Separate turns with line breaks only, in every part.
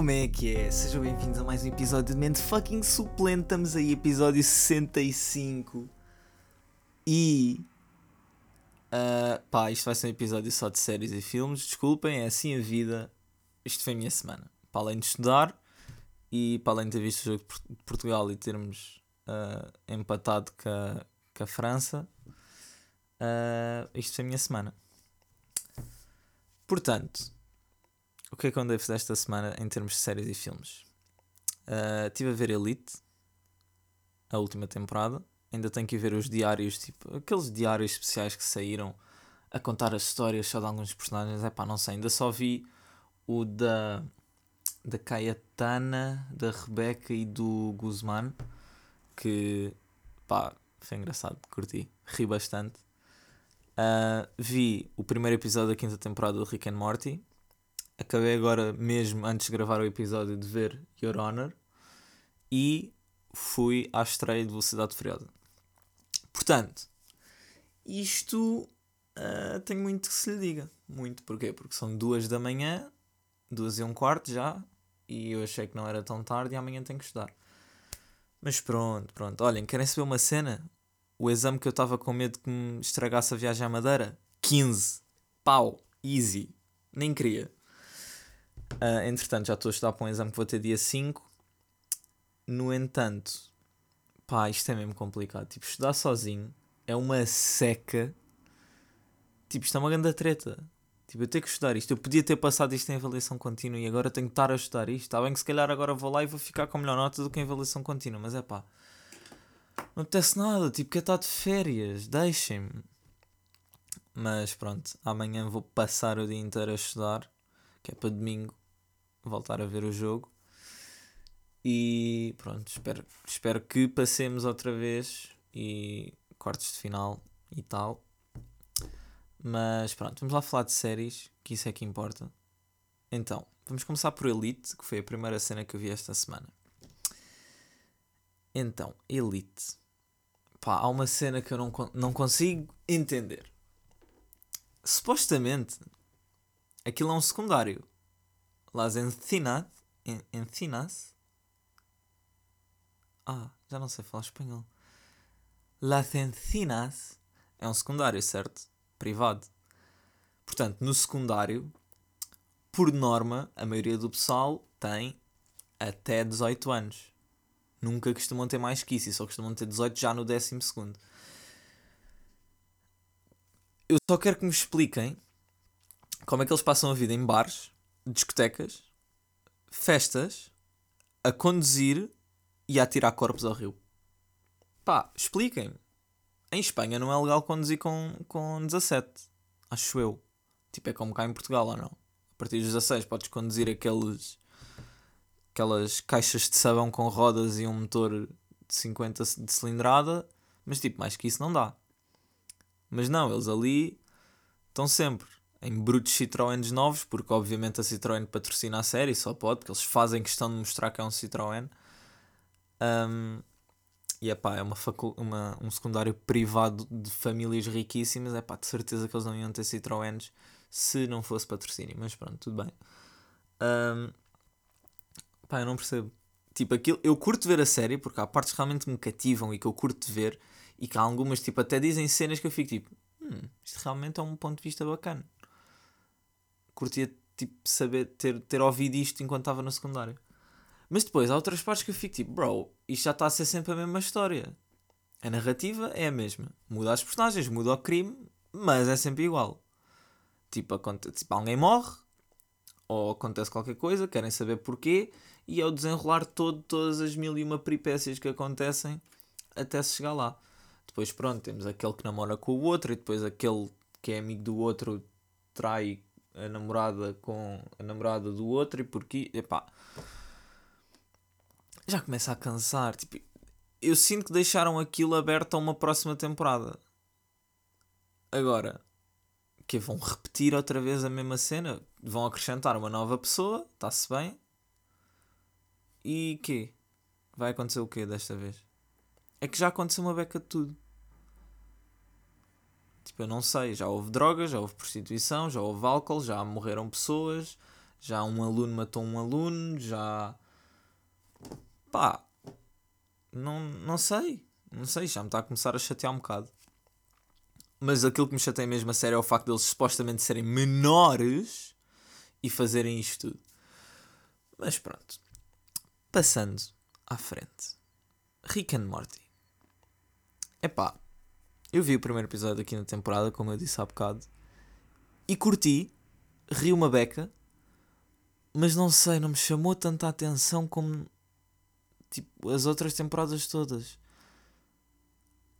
Como é que é? Sejam bem-vindos a mais um episódio de Mente Fucking Suplente. Estamos aí, episódio 65. E. Uh, pá, isto vai ser um episódio só de séries e filmes. Desculpem, é assim a vida. Isto foi a minha semana. Para além de estudar e para além de ter visto o jogo de Portugal e termos uh, empatado com a, com a França, uh, isto foi a minha semana. Portanto, o que é que eu andei a fazer esta semana em termos de séries e filmes? Estive a ver Elite, a última temporada. Ainda tenho que ver os diários, tipo, aqueles diários especiais que saíram a contar as histórias só de alguns personagens. É pá, não sei, ainda só vi o da, da Cayetana, da Rebeca e do Guzmán, que pá, foi engraçado, curti, ri bastante. Uh, vi o primeiro episódio da quinta temporada do Rick and Morty, acabei agora mesmo antes de gravar o episódio de ver Your Honor e fui à estreia de Velocidade Furiosa. Portanto, isto uh, tenho muito que se lhe diga. Muito, porquê? Porque são duas da manhã, duas e um quarto já, e eu achei que não era tão tarde e amanhã tenho que estudar. Mas pronto, pronto. Olhem, querem saber uma cena? O exame que eu estava com medo que me estragasse a viagem à Madeira? 15. Pau. Easy. Nem queria. Uh, entretanto, já estou a estudar para um exame que vou ter dia 5. No entanto, pá, isto é mesmo complicado. Tipo, estudar sozinho é uma seca. Tipo, isto é uma grande treta. Tipo, eu tenho que estudar isto. Eu podia ter passado isto em avaliação contínua e agora tenho que estar a estudar isto. Está bem que se calhar agora vou lá e vou ficar com melhor nota do que em avaliação contínua, mas é pá. Não acontece nada, tipo, quer estar de férias, deixem-me. Mas pronto, amanhã vou passar o dia inteiro a estudar, que é para domingo voltar a ver o jogo. E pronto, espero, espero que passemos outra vez e quartos de final e tal. Mas pronto, vamos lá falar de séries, que isso é que importa. Então, vamos começar por Elite, que foi a primeira cena que eu vi esta semana. Então, Elite. Pá, há uma cena que eu não, não consigo entender. Supostamente, aquilo é um secundário las encinas, en, encinas. Ah, já não sei falar espanhol. Las encinas é um secundário, certo? Privado. Portanto, no secundário, por norma, a maioria do pessoal tem até 18 anos. Nunca costumam ter mais que isso, e só costumam ter 18 já no 12. Eu só quero que me expliquem como é que eles passam a vida em bares discotecas, festas, a conduzir e a tirar corpos ao rio. Pá, expliquem-me. Em Espanha não é legal conduzir com, com 17. Acho eu. Tipo, é como cá em Portugal ou não? A partir dos 16 podes conduzir aqueles. aquelas caixas de sabão com rodas e um motor de 50 de cilindrada. Mas tipo, mais que isso não dá. Mas não, eles ali estão sempre em brutos Citroëns novos, porque obviamente a Citroën patrocina a série, só pode, porque eles fazem questão de mostrar que é um Citroën. Um, e é pá, é uma, uma, um secundário privado de famílias riquíssimas. É pá, de certeza que eles não iam ter Citroëns se não fosse patrocínio, mas pronto, tudo bem. Um, pá, eu não percebo. Tipo, aquilo, eu curto ver a série porque há partes que realmente me cativam e que eu curto ver, e que há algumas, tipo, até dizem cenas que eu fico tipo, hum, isto realmente é um ponto de vista bacana curtia tipo, saber ter, ter ouvido isto enquanto estava no secundário. Mas depois há outras partes que eu fico tipo, bro, isto já está a ser sempre a mesma história. A narrativa é a mesma. Muda as personagens, muda o crime, mas é sempre igual. Tipo, acontece, tipo alguém morre, ou acontece qualquer coisa, querem saber porquê, e é o desenrolar todo, todas as mil e uma peripécias que acontecem até se chegar lá. Depois, pronto, temos aquele que namora com o outro, e depois aquele que é amigo do outro trai a namorada com a namorada do outro e porque, epá, já começa a cansar. Tipo, eu sinto que deixaram aquilo aberto a uma próxima temporada. Agora, que vão repetir outra vez a mesma cena, vão acrescentar uma nova pessoa, está-se bem. E que vai acontecer o quê desta vez? É que já aconteceu uma beca de tudo. Tipo, eu não sei, já houve drogas, já houve prostituição, já houve álcool, já morreram pessoas, Já um aluno matou um aluno, já. pá. Não, não sei. Não sei, já me está a começar a chatear um bocado. Mas aquilo que me chateia mesmo a sério é o facto deles supostamente serem menores e fazerem isto tudo. Mas pronto. Passando à frente. Rick and Morty. Epá, eu vi o primeiro episódio aqui na temporada, como eu disse há bocado, e curti, ri uma beca, mas não sei, não me chamou tanta atenção como tipo, as outras temporadas todas.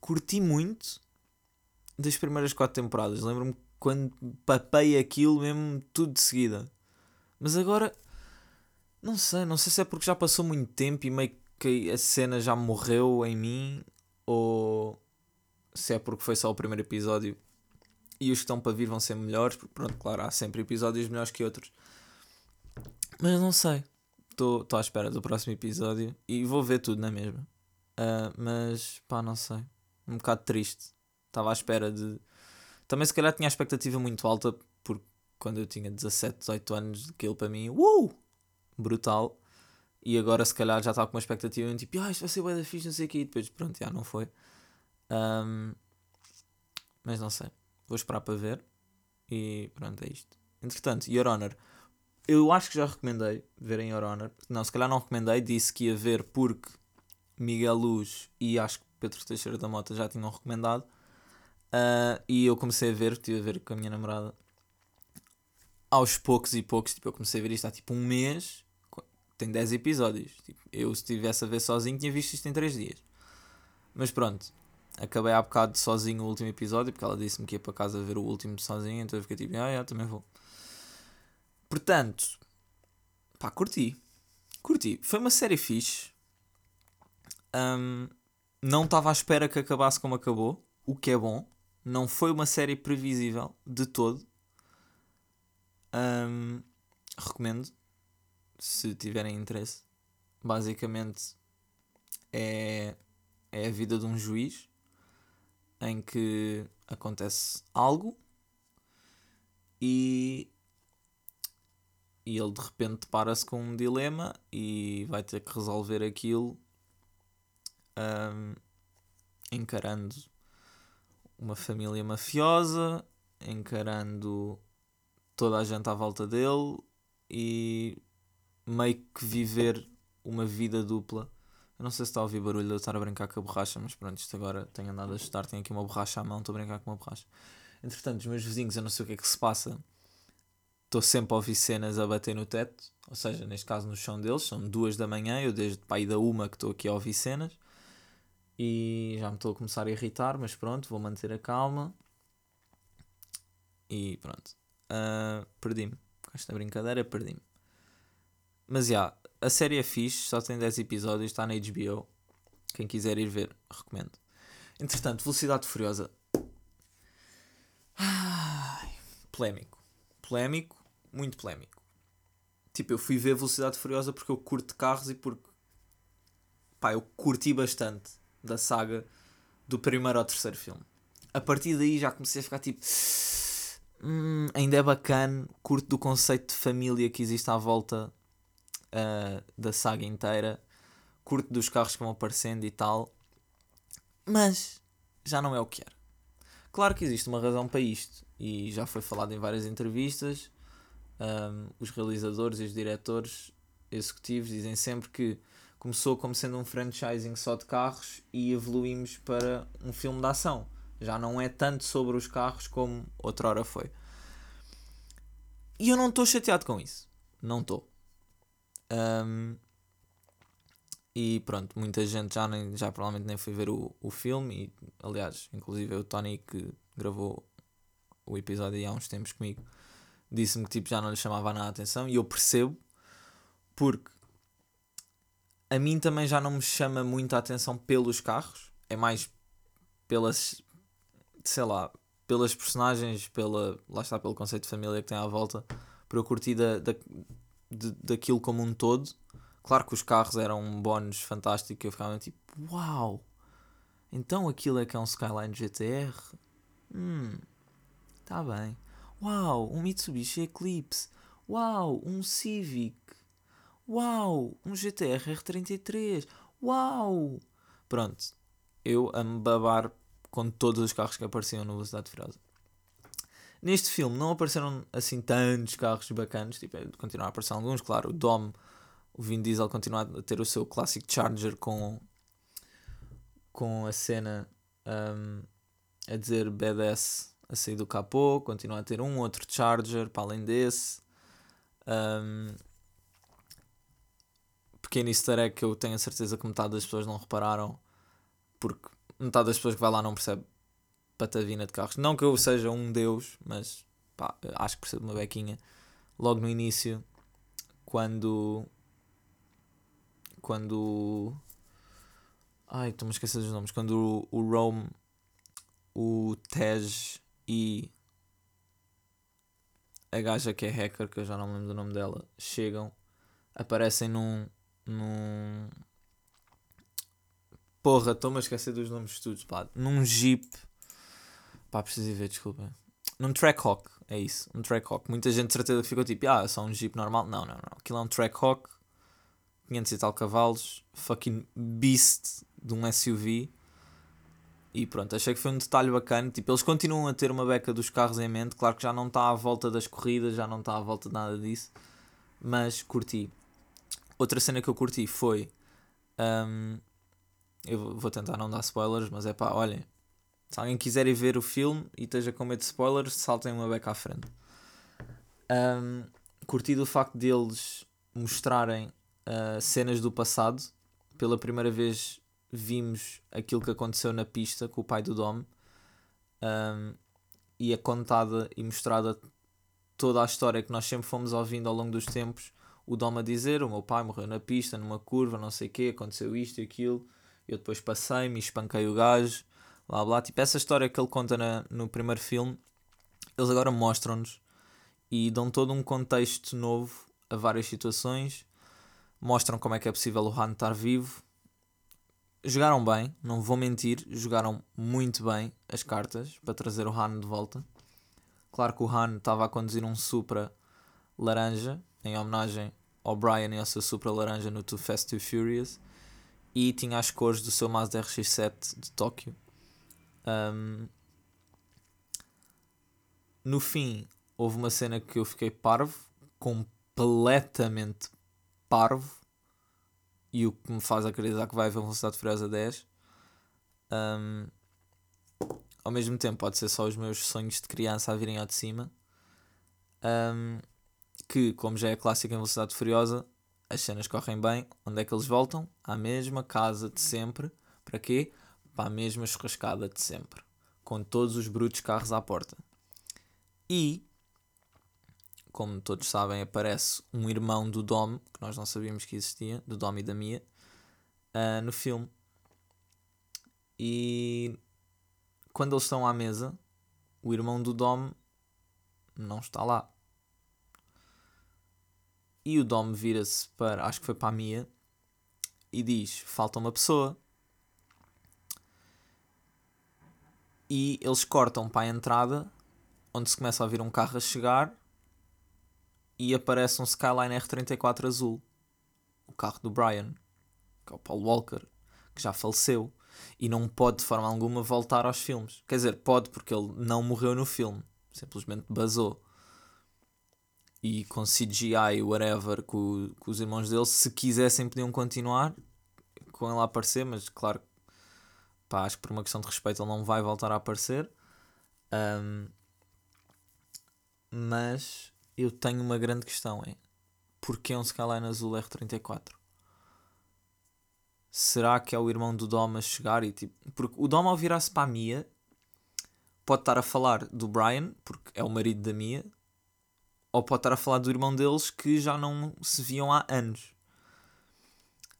Curti muito das primeiras quatro temporadas. Lembro-me quando papei aquilo mesmo tudo de seguida. Mas agora não sei, não sei se é porque já passou muito tempo e meio que a cena já morreu em mim ou se é porque foi só o primeiro episódio e os que estão para vir vão ser melhores, porque pronto, claro, há sempre episódios melhores que outros. Mas não sei. Estou à espera do próximo episódio e vou ver tudo na mesma. Uh, mas pá, não sei. Um bocado triste. Estava à espera de. Também se calhar tinha a expectativa muito alta, porque quando eu tinha 17, 18 anos, aquilo para mim, uh! Brutal. E agora se calhar já estava com uma expectativa tipo, ah, isto vai ser bem da fixe, não sei o quê. E depois pronto, já não foi. Um, mas não sei. Vou esperar para ver. E pronto, é isto. Entretanto, Your Honor. Eu acho que já recomendei verem Your Honor. Não, se calhar não recomendei. Disse que ia ver porque Miguel Luz e acho que Pedro Teixeira da Mota já tinham recomendado. Uh, e eu comecei a ver, estive a ver com a minha namorada. Aos poucos e poucos, tipo, eu comecei a ver isto há tipo um mês. Tem 10 episódios. Tipo, eu, se estivesse a ver sozinho, tinha visto isto em 3 dias. Mas pronto, acabei há bocado sozinho o último episódio, porque ela disse-me que ia para casa ver o último sozinho, então eu fiquei tipo, ah, eu também vou. Portanto, pá, curti. Curti. Foi uma série fixe. Um, não estava à espera que acabasse como acabou, o que é bom. Não foi uma série previsível de todo. Um, recomendo se tiverem interesse. Basicamente é, é a vida de um juiz em que acontece algo e, e ele de repente para-se com um dilema e vai ter que resolver aquilo um, encarando uma família mafiosa, encarando toda a gente à volta dele e meio que viver uma vida dupla eu não sei se está a ouvir barulho de eu estar a brincar com a borracha, mas pronto, isto agora tenho andado a ajustar, tenho aqui uma borracha à mão, estou a brincar com uma borracha. Entretanto, os meus vizinhos, eu não sei o que é que se passa, estou sempre a ouvir cenas a bater no teto, ou seja, neste caso no chão deles, são duas da manhã, eu desde pai da uma que estou aqui a ouvir cenas, e já me estou a começar a irritar, mas pronto, vou manter a calma. E pronto, uh, perdi-me. Com esta brincadeira, perdi-me. Mas já, yeah, a série é fixe, só tem 10 episódios, está na HBO. Quem quiser ir ver, recomendo. Entretanto, Velocidade Furiosa. Ai, polémico. Polémico, muito polémico. Tipo, eu fui ver Velocidade Furiosa porque eu curto carros e porque. Pá, eu curti bastante da saga do primeiro ao terceiro filme. A partir daí já comecei a ficar tipo. Hum, ainda é bacana, curto do conceito de família que existe à volta uh, da saga inteira, curto dos carros que vão aparecendo e tal, mas já não é o que era. Claro que existe uma razão para isto, e já foi falado em várias entrevistas. Um, os realizadores e os diretores executivos dizem sempre que começou como sendo um franchising só de carros e evoluímos para um filme de ação. Já não é tanto sobre os carros como outrora foi. E eu não estou chateado com isso. Não estou. Um, e pronto, muita gente já, nem, já provavelmente nem foi ver o, o filme. E, aliás, inclusive o Tony que gravou o episódio há uns tempos comigo disse-me que tipo, já não lhe chamava nada a atenção. E eu percebo, porque a mim também já não me chama muito a atenção pelos carros, é mais pelas, sei lá, pelas personagens, pela, lá está, pelo conceito de família que tem à volta, por eu curtir da, da, de, daquilo como um todo. Claro que os carros eram um bónus fantástico. Eu ficava tipo, uau! Então aquilo é que é um Skyline GTR? Hum, tá bem. Uau, um Mitsubishi Eclipse. Uau, um Civic. Uau, um GTR R33. Uau! Pronto, eu a me babar com todos os carros que apareciam no Velocidade Furiosa. Neste filme não apareceram assim tantos carros bacanas, tipo, continuaram a aparecer alguns, claro, o Dom, o Vin Diesel continua a ter o seu clássico Charger com, com a cena um, a dizer BDS a sair do capô, continua a ter um outro Charger para além desse. Um, pequeno easter egg que eu tenho a certeza que metade das pessoas não repararam, porque metade das pessoas que vai lá não percebe patavina de carros. Não que eu seja um deus, mas pá, acho que percebo uma bequinha. Logo no início, quando. Quando. Ai, estou-me a esquecer dos nomes. Quando o, o Rome, o Tej e a gaja que é hacker, que eu já não me lembro do nome dela, chegam, aparecem num. num Porra, estou-me a esquecer dos nomes de todos, pá. Num Jeep. Pá, preciso ver, desculpa. Num Trackhawk, é isso. Um Trackhawk. Muita gente de certeza ficou tipo, ah, é só um Jeep normal. Não, não, não. Aquilo é um Trackhawk. 500 e tal cavalos. Fucking beast de um SUV. E pronto, achei que foi um detalhe bacana. Tipo, eles continuam a ter uma beca dos carros em mente. Claro que já não está à volta das corridas, já não está à volta de nada disso. Mas curti. Outra cena que eu curti foi. Um, eu vou tentar não dar spoilers, mas é pá, olhem. Se alguém quiser ir ver o filme e esteja com medo de spoilers, saltem uma beca à frente. Um, curti do facto deles mostrarem uh, cenas do passado. Pela primeira vez vimos aquilo que aconteceu na pista com o pai do Dom. Um, e é contada e mostrada toda a história que nós sempre fomos ouvindo ao longo dos tempos. O Dom a dizer: O meu pai morreu na pista, numa curva, não sei o quê, aconteceu isto e aquilo eu depois passei-me e espanquei o gajo, blá blá. Tipo, essa história que ele conta na, no primeiro filme, eles agora mostram-nos e dão todo um contexto novo a várias situações. Mostram como é que é possível o Han estar vivo. Jogaram bem, não vou mentir, jogaram muito bem as cartas para trazer o Han de volta. Claro que o Han estava a conduzir um Supra laranja, em homenagem ao Brian e ao seu Supra laranja no Too Fast Too Furious e tinha as cores do seu Mazda RX-7 de Tóquio. Um, no fim, houve uma cena que eu fiquei parvo, completamente parvo, e o que me faz acreditar que vai haver velocidade furiosa 10. Um, ao mesmo tempo, pode ser só os meus sonhos de criança a virem ao de cima. Um, que, como já é clássico em velocidade furiosa, as cenas correm bem, onde é que eles voltam? À mesma casa de sempre. Para quê? Para a mesma churrascada de sempre. Com todos os brutos carros à porta. E, como todos sabem, aparece um irmão do Dom, que nós não sabíamos que existia, do Dom e da Mia, uh, no filme. E quando eles estão à mesa, o irmão do Dom não está lá. E o Dom vira-se para, acho que foi para a Mia, e diz: Falta uma pessoa. E eles cortam para a entrada, onde se começa a ouvir um carro a chegar, e aparece um Skyline R34 azul. O carro do Brian, que é o Paul Walker, que já faleceu. E não pode de forma alguma voltar aos filmes. Quer dizer, pode porque ele não morreu no filme. Simplesmente basou e com CGI, whatever, com, com os irmãos dele, se quisessem podiam continuar com ele a aparecer, mas claro, pá, acho que por uma questão de respeito ele não vai voltar a aparecer. Um, mas eu tenho uma grande questão, é porquê um Skyline Azul R34? Será que é o irmão do Dom a chegar e tipo. Porque o Dom ao virar-se para a Mia pode estar a falar do Brian, porque é o marido da Mia, ou pode estar a falar do irmão deles que já não se viam há anos.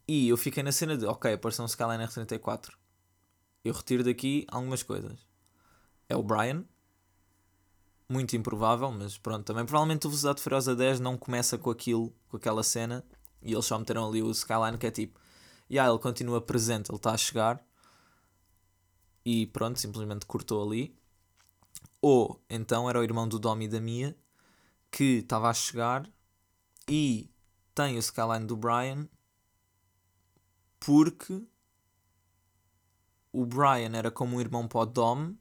E eu fiquei na cena de, ok, apareceu um Skyline R34. Eu retiro daqui algumas coisas. É o Brian. Muito improvável, mas pronto. Também provavelmente o Velocidade Furiosa 10 não começa com aquilo, com aquela cena. E eles só meteram ali o Skyline que é tipo... E yeah, ele continua presente, ele está a chegar. E pronto, simplesmente cortou ali. Ou então era o irmão do Dom e da Mia que estava a chegar E tem o skyline do Brian porque o Brian era como um irmão para o Dom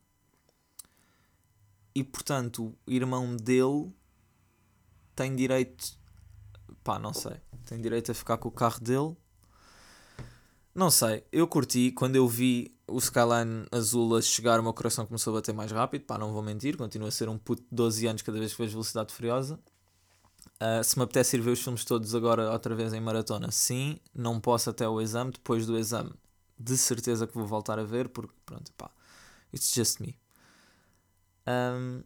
e portanto o irmão dele tem direito pá, não sei, tem direito a ficar com o carro dele. Não sei, eu curti quando eu vi o Skyline azul a chegar, o meu coração começou a bater mais rápido. Pá, não vou mentir, continua a ser um puto de 12 anos cada vez que vejo Velocidade Furiosa. Uh, se me apetece ir ver os filmes todos agora outra vez em maratona, sim, não posso até o exame. Depois do exame, de certeza que vou voltar a ver, porque pronto, pá, it's just me. Um,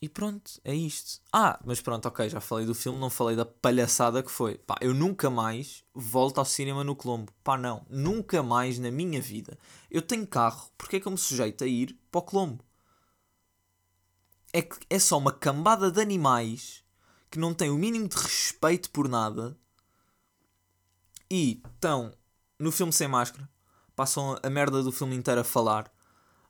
e pronto, é isto. Ah, mas pronto, ok, já falei do filme, não falei da palhaçada que foi. Pá, eu nunca mais volto ao cinema no Colombo. Pá, não, nunca mais na minha vida. Eu tenho carro, porque é que eu me sujeito a ir para o Colombo? É que é só uma cambada de animais que não têm o mínimo de respeito por nada e estão no filme sem máscara, passam a merda do filme inteiro a falar,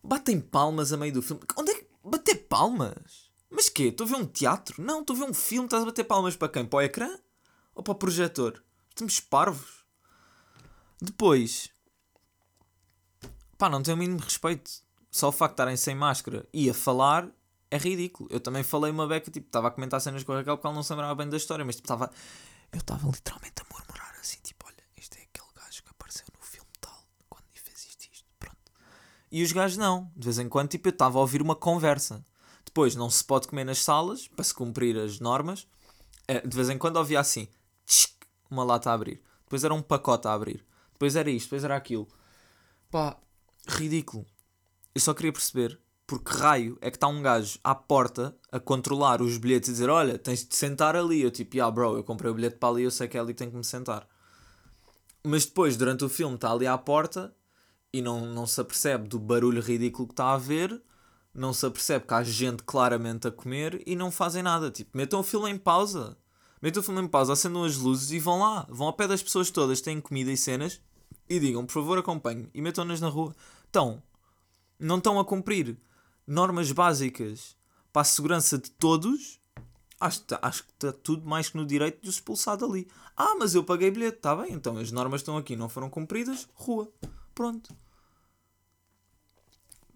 batem palmas a meio do filme. Onde é que. Bater palmas? Mas quê? Estou a ver um teatro? Não, estou a ver um filme. Estás a bater palmas para quem? Para o ecrã? Ou para o projetor? Estamos parvos. Depois. Pá, não tenho o mínimo respeito. Só o facto de estarem sem máscara e a falar é ridículo. Eu também falei uma beca, tipo, estava a comentar cenas com a Raquel porque ela não se lembrava bem da história, mas tipo, estava. Eu estava literalmente a murmurar assim, tipo, olha, este é aquele gajo que apareceu no filme tal, quando fez isto isto, pronto. E os gajos não. De vez em quando, tipo, eu estava a ouvir uma conversa. Depois, não se pode comer nas salas, para se cumprir as normas. É, de vez em quando ouvia assim, uma lata a abrir. Depois era um pacote a abrir. Depois era isto, depois era aquilo. Pá, ridículo. Eu só queria perceber porque raio é que está um gajo à porta a controlar os bilhetes e dizer: Olha, tens de sentar ali. Eu tipo, yeah, bro, eu comprei o bilhete para ali, eu sei que é ali que tenho que me sentar. Mas depois, durante o filme, está ali à porta e não, não se apercebe do barulho ridículo que está a haver não se apercebe que há gente claramente a comer e não fazem nada. Tipo, metam o filme em pausa. Metam o filme em pausa, acendam as luzes e vão lá. Vão ao pé das pessoas todas, têm comida e cenas e digam, por favor, acompanhem e metam-nas na rua. Então, não estão a cumprir normas básicas para a segurança de todos. Acho, acho que está tudo mais que no direito de os expulsar dali. Ah, mas eu paguei bilhete, está bem, então as normas estão aqui, não foram cumpridas, rua. Pronto.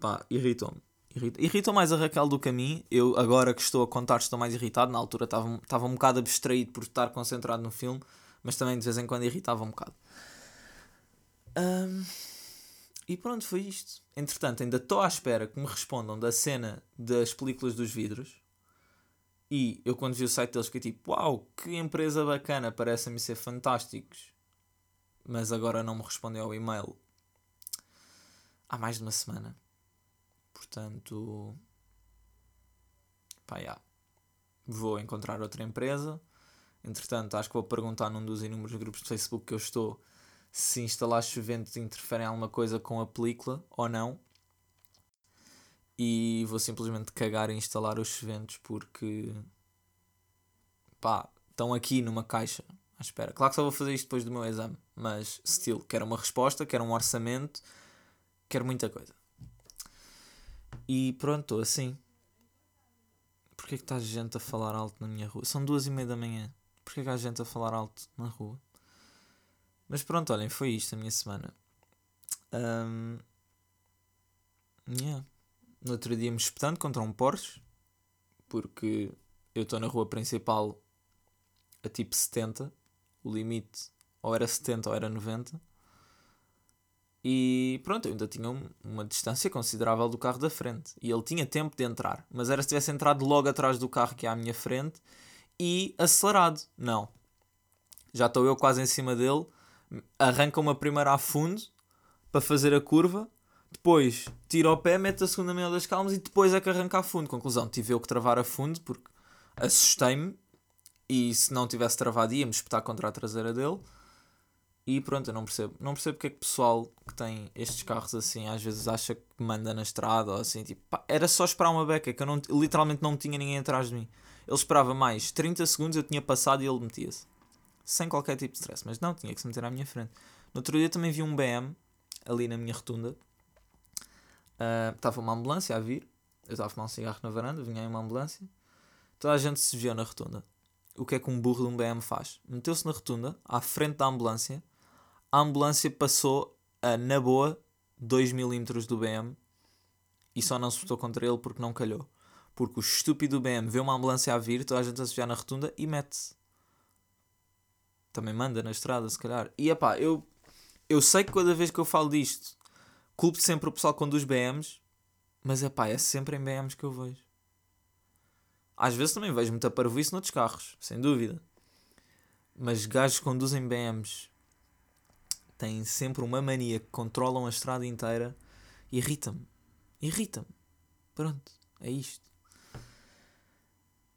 Pá, irritou-me. Irrita, irrita mais a Raquel do que a mim. Eu, agora que estou a contar, estou mais irritado. Na altura estava, estava um bocado abstraído por estar concentrado no filme, mas também de vez em quando irritava um bocado. Um, e pronto, foi isto. Entretanto, ainda estou à espera que me respondam da cena das películas dos vidros. E eu, quando vi o site deles, fiquei tipo: Uau, que empresa bacana, parece-me ser fantásticos. Mas agora não me respondeu ao e-mail há mais de uma semana. Portanto, pá, yeah. vou encontrar outra empresa. Entretanto, acho que vou perguntar num dos inúmeros grupos de Facebook que eu estou se instalar chuventos interferem em alguma coisa com a película ou não. E vou simplesmente cagar e instalar os chuventos porque pá, estão aqui numa caixa à espera. Claro que só vou fazer isto depois do meu exame, mas still, quero uma resposta, quero um orçamento, quero muita coisa. E pronto, estou assim. Porquê que está gente a falar alto na minha rua? São duas e meia da manhã. Porquê que há gente a falar alto na rua? Mas pronto, olhem, foi isto a minha semana. Um, yeah. No outro dia me espetando contra um Porsche. Porque eu estou na rua principal a tipo 70. O limite ou era 70 ou era 90. E pronto, eu ainda tinha uma distância considerável do carro da frente. E ele tinha tempo de entrar. Mas era se tivesse entrado logo atrás do carro que é à minha frente e acelerado. Não. Já estou eu quase em cima dele. Arranca uma primeira a fundo para fazer a curva. Depois tira o pé, mete a segunda meia das calmas e depois é que arranca a fundo. Conclusão, tive eu que travar a fundo porque assustei-me. E se não tivesse travado, ia-me espetar contra a traseira dele. E pronto, eu não percebo. Não percebo porque é que o pessoal que tem estes carros assim às vezes acha que manda na estrada ou assim. Tipo, pá, era só esperar uma beca que eu não, literalmente não tinha ninguém atrás de mim. Ele esperava mais 30 segundos, eu tinha passado e ele metia-se. Sem qualquer tipo de stress. Mas não, tinha que se meter à minha frente. No outro dia também vi um BM ali na minha rotunda. Uh, estava uma ambulância a vir. Eu estava a fumar um cigarro na varanda, vinha aí uma ambulância. Toda a gente se viu na rotunda. o que é que um burro de um BM faz? Meteu-se na rotunda, à frente da ambulância, a ambulância passou a, na boa, 2 milímetros do BM e só não se botou contra ele porque não calhou. Porque o estúpido BM vê uma ambulância a vir, toda a gente a se na rotunda e mete-se. Também manda na estrada, se calhar. E epá, eu, eu sei que cada vez que eu falo disto, culpo sempre o pessoal que conduz BMs, mas epá, é sempre em BMs que eu vejo. Às vezes também vejo muita parvoíce noutros carros, sem dúvida. Mas gajos conduzem BMs têm sempre uma mania que controlam a estrada inteira. Irrita-me. Irrita-me. Pronto, é isto.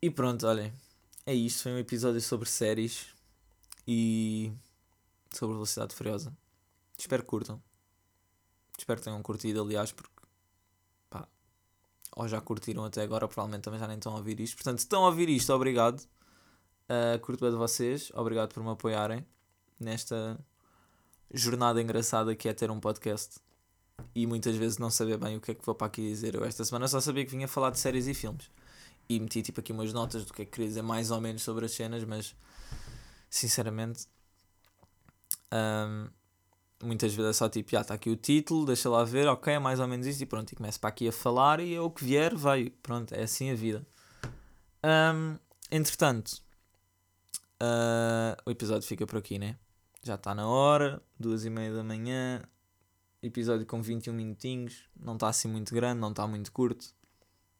E pronto, olhem. É isto. Foi um episódio sobre séries e sobre Velocidade Furiosa. Espero que curtam. Espero que tenham curtido, aliás, porque pá, ou já curtiram até agora, provavelmente também já nem estão a ouvir isto. Portanto, se estão a ouvir isto, obrigado. Uh, curto bem de vocês, obrigado por me apoiarem nesta jornada engraçada que é ter um podcast e muitas vezes não saber bem o que é que vou para aqui dizer. Eu esta semana só sabia que vinha falar de séries e filmes e meti tipo aqui umas notas do que é que queria dizer mais ou menos sobre as cenas, mas sinceramente um, muitas vezes é só tipo, já está aqui o título, deixa lá ver, ok, é mais ou menos isso e pronto, e começo para aqui a falar e é o que vier, vai, pronto, é assim a vida. Um, entretanto, uh, o episódio fica por aqui, né? Já está na hora, duas e meia da manhã, episódio com 21 minutinhos, não está assim muito grande, não está muito curto,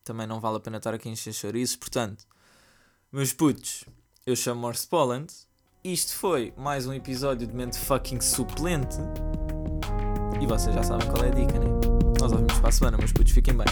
também não vale a pena estar aqui a encher chouriços, portanto, meus putos, eu chamo Morse Poland, isto foi mais um episódio de Mente Fucking Suplente, e vocês já sabem qual é a dica, né? Nós ouvimos para a semana, meus putos, fiquem bem.